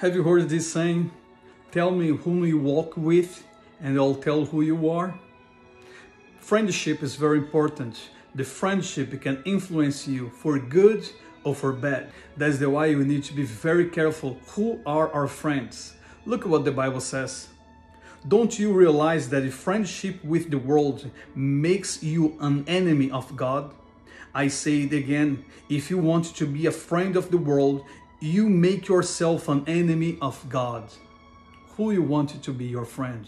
Have you heard this saying? Tell me whom you walk with, and I'll tell who you are. Friendship is very important. The friendship can influence you for good or for bad. That's the why we need to be very careful who are our friends. Look what the Bible says. Don't you realize that a friendship with the world makes you an enemy of God? I say it again if you want to be a friend of the world, you make yourself an enemy of God. Who you want to be your friend?